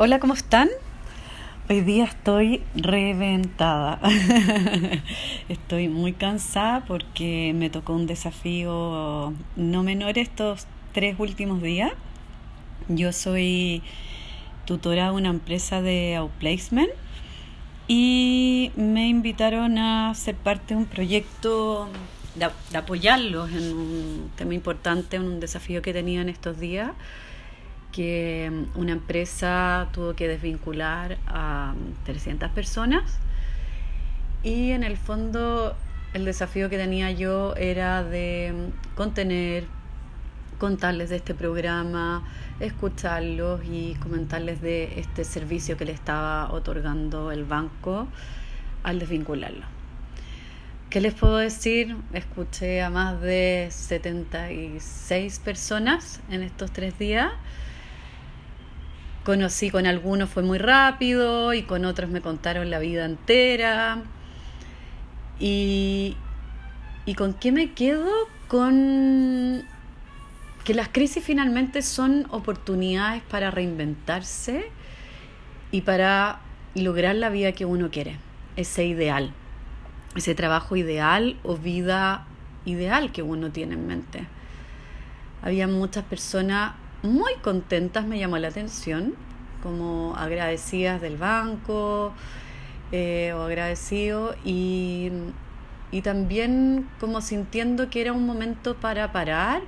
Hola, ¿cómo están? Hoy día estoy reventada. estoy muy cansada porque me tocó un desafío no menor estos tres últimos días. Yo soy tutora de una empresa de outplacement y me invitaron a ser parte de un proyecto de, apoyarlos en un tema importante, en un desafío que tenían estos días que mm, una empresa tuvo que desvincular a 300 mm, personas y en el fondo el desafío que tenía yo era de mm, contener, contarles de este programa, escucharlos y comentarles de este servicio que le estaba otorgando el banco al desvincularlo. ¿Qué les puedo decir? Escuché a más de 76 personas en estos tres días Conocí con algunos fue muy rápido y con otros me contaron la vida entera. Y, y con qué me quedo? Con que las crisis finalmente son oportunidades para reinventarse y para lograr la vida que uno quiere, ese ideal, ese trabajo ideal o vida ideal que uno tiene en mente. Había muchas personas muy contentas, me llamó la atención, como agradecidas del banco eh, o agradecido y, y también como sintiendo que era un momento para parar,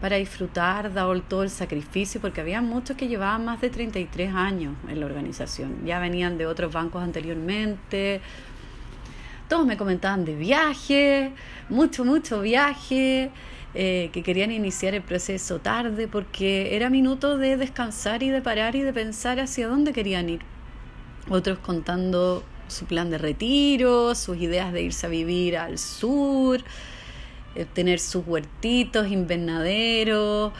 para disfrutar, dado todo el sacrificio, porque había muchos que llevaban más de 33 años en la organización, ya venían de otros bancos anteriormente, todos me comentaban de viaje, mucho, mucho viaje, eh, que querían iniciar el proceso tarde porque era minuto de descansar y de parar y de pensar hacia dónde querían ir. Otros contando su plan de retiro, sus ideas de irse a vivir al sur, eh, tener sus huertitos, invernaderos.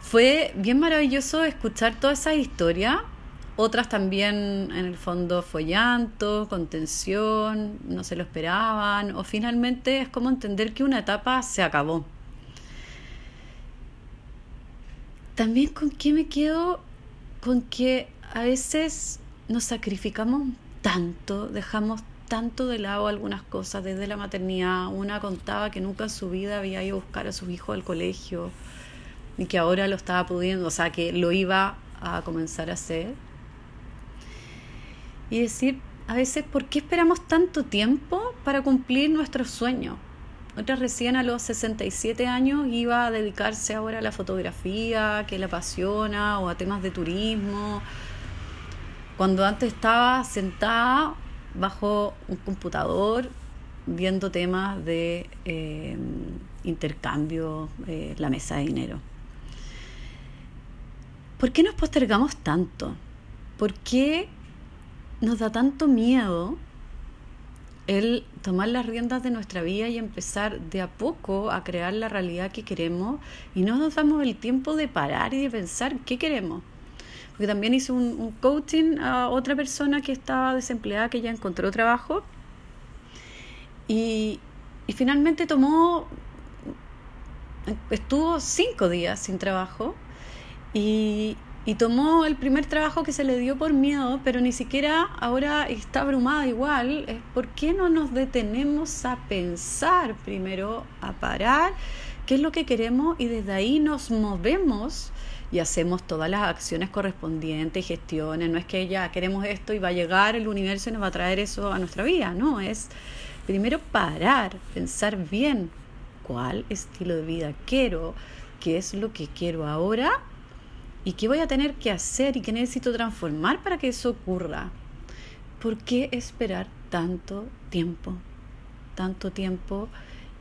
Fue bien maravilloso escuchar toda esa historia. Otras también, en el fondo, fue llanto, contención, no se lo esperaban, o finalmente es como entender que una etapa se acabó También con qué me quedo, con que a veces nos sacrificamos tanto, dejamos tanto de lado algunas cosas desde la maternidad. Una contaba que nunca en su vida había ido a buscar a su hijo al colegio y que ahora lo estaba pudiendo, o sea, que lo iba a comenzar a hacer. Y decir, a veces, ¿por qué esperamos tanto tiempo para cumplir nuestros sueños? Otra recién a los 67 años iba a dedicarse ahora a la fotografía, que le apasiona, o a temas de turismo. Cuando antes estaba sentada bajo un computador viendo temas de eh, intercambio, eh, la mesa de dinero. ¿Por qué nos postergamos tanto? ¿Por qué nos da tanto miedo el tomar las riendas de nuestra vida y empezar de a poco a crear la realidad que queremos y no nos damos el tiempo de parar y de pensar qué queremos. Porque también hice un, coaching a otra persona que estaba desempleada, que ya encontró trabajo y, y finalmente tomó, estuvo cinco días sin trabajo y, y tomó el primer trabajo que se le dio por miedo, pero ni siquiera ahora está abrumada igual. ¿Por qué no nos detenemos a pensar primero, a parar qué es lo que queremos y desde ahí nos movemos y hacemos todas las acciones correspondientes, gestiones? No es que ya queremos esto y va a llegar el universo y nos va a traer eso a nuestra vida, no, es primero parar, pensar bien cuál estilo de vida quiero, qué es lo que quiero ahora ¿Y qué voy a tener que hacer y qué necesito transformar para que eso ocurra? ¿Por qué esperar tanto tiempo? Tanto tiempo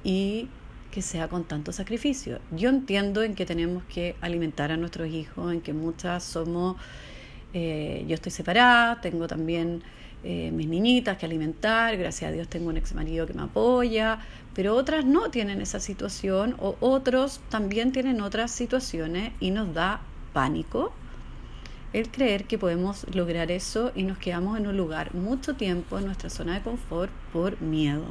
y que sea con tanto sacrificio. Yo entiendo en que tenemos que alimentar a nuestros hijos, en que muchas somos, eh, yo estoy separada, tengo también eh, mis niñitas que alimentar, gracias a Dios tengo un ex marido que me apoya, pero otras no tienen esa situación o otros también tienen otras situaciones y nos da el creer que podemos lograr eso y nos quedamos en un lugar mucho tiempo en nuestra zona de confort por miedo.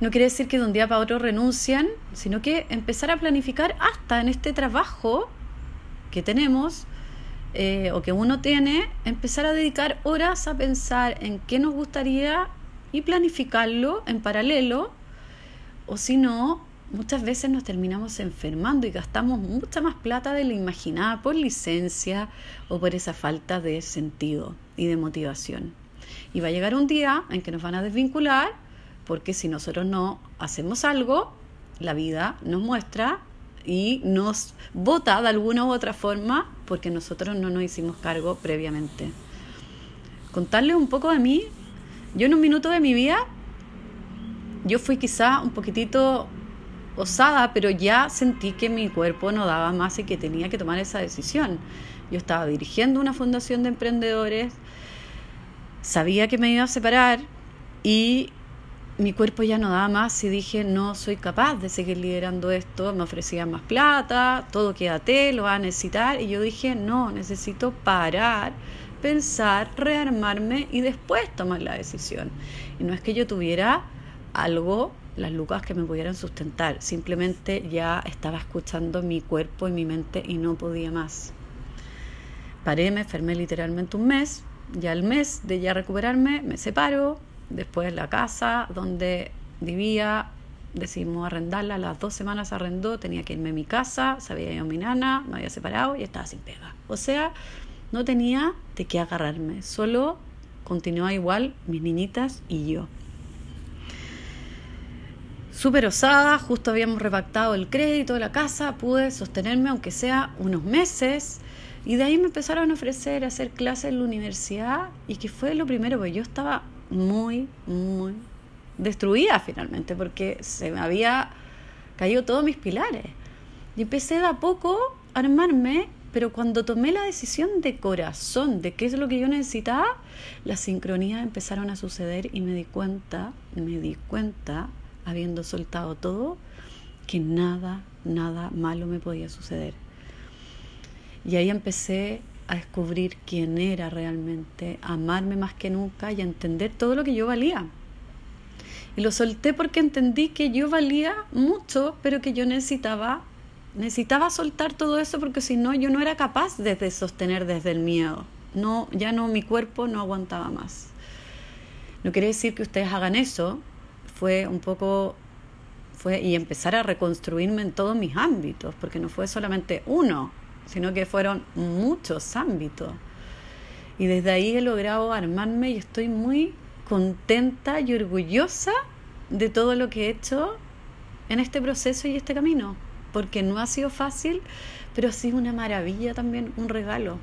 No quiere decir que de un día para otro renuncian, sino que empezar a planificar hasta en este trabajo que tenemos, eh, o que uno tiene, empezar a dedicar horas a pensar en qué nos gustaría y planificarlo en paralelo, o si no, muchas veces nos terminamos enfermando y gastamos mucha más plata de la imaginada por licencia o por esa falta de sentido y de motivación. Y va a llegar un día en que nos van a desvincular porque si nosotros no hacemos algo, la vida nos muestra y nos vota de alguna u otra forma porque nosotros no nos hicimos cargo previamente. Contarles un poco de mí. Yo en un minuto de mi vida, yo fui quizá un poquitito osada, pero ya sentí que mi cuerpo no daba más y que tenía que tomar esa decisión. Yo estaba dirigiendo una fundación de emprendedores, sabía que me iba a separar y mi cuerpo ya no daba más y dije, no soy capaz de seguir liderando esto, me ofrecían más plata, todo quédate, lo va a necesitar y yo dije, no, necesito parar, pensar, rearmarme y después tomar la decisión. Y no es que yo tuviera algo las lucas que me pudieran sustentar. Simplemente ya estaba escuchando mi cuerpo y mi mente y no podía más. Paré, me enfermé literalmente un mes. Ya al mes de ya recuperarme, me separo. Después la casa donde vivía, decidimos arrendarla. las dos semanas arrendó, tenía que irme a mi casa, sabía yo mi nana, me había separado y estaba sin pega. O sea, no tenía de qué agarrarme. Solo continuaba igual mis niñitas y yo súper osada, justo habíamos repactado el crédito de la casa, pude sostenerme aunque sea unos meses y de ahí me empezaron a ofrecer hacer clases en la universidad y que fue lo primero, porque yo estaba muy, muy destruida finalmente porque se me había caído todos mis pilares. Y empecé de a poco a armarme, pero cuando tomé la decisión de corazón de qué es lo que yo necesitaba, las sincronías empezaron a suceder y me di cuenta, me di cuenta habiendo soltado todo, que nada, nada malo me podía suceder. Y ahí empecé a descubrir quién era realmente, a amarme más que nunca y a entender todo lo que yo valía. Y lo solté porque entendí que yo valía mucho, pero que yo necesitaba necesitaba soltar todo eso porque si no yo no era capaz de sostener desde el miedo. No, ya no mi cuerpo no aguantaba más. No quiere decir que ustedes hagan eso, fue un poco fue y empezar a reconstruirme en todos mis ámbitos, porque no fue solamente uno, sino que fueron muchos ámbitos. Y desde ahí he logrado armarme y estoy muy contenta y orgullosa de todo lo que he hecho en este proceso y este camino, porque no ha sido fácil, pero ha sido una maravilla también, un regalo.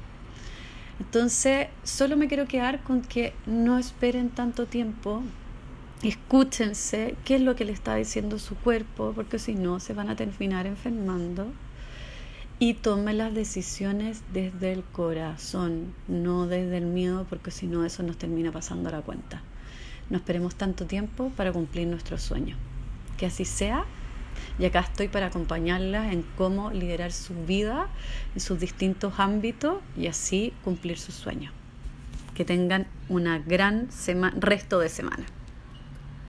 Entonces, solo me quiero quedar con que no esperen tanto tiempo, escúchense qué es lo que le está diciendo su cuerpo, porque si no se van a terminar enfermando. Y tomen las decisiones desde el corazón, no desde el miedo, porque si no eso nos termina pasando a la cuenta. No esperemos tanto tiempo para cumplir nuestros sueños. Que así sea. Y acá estoy para acompañarlas en cómo liderar su vida en sus distintos ámbitos y así cumplir sus sueños. Que tengan una gran resto de semana.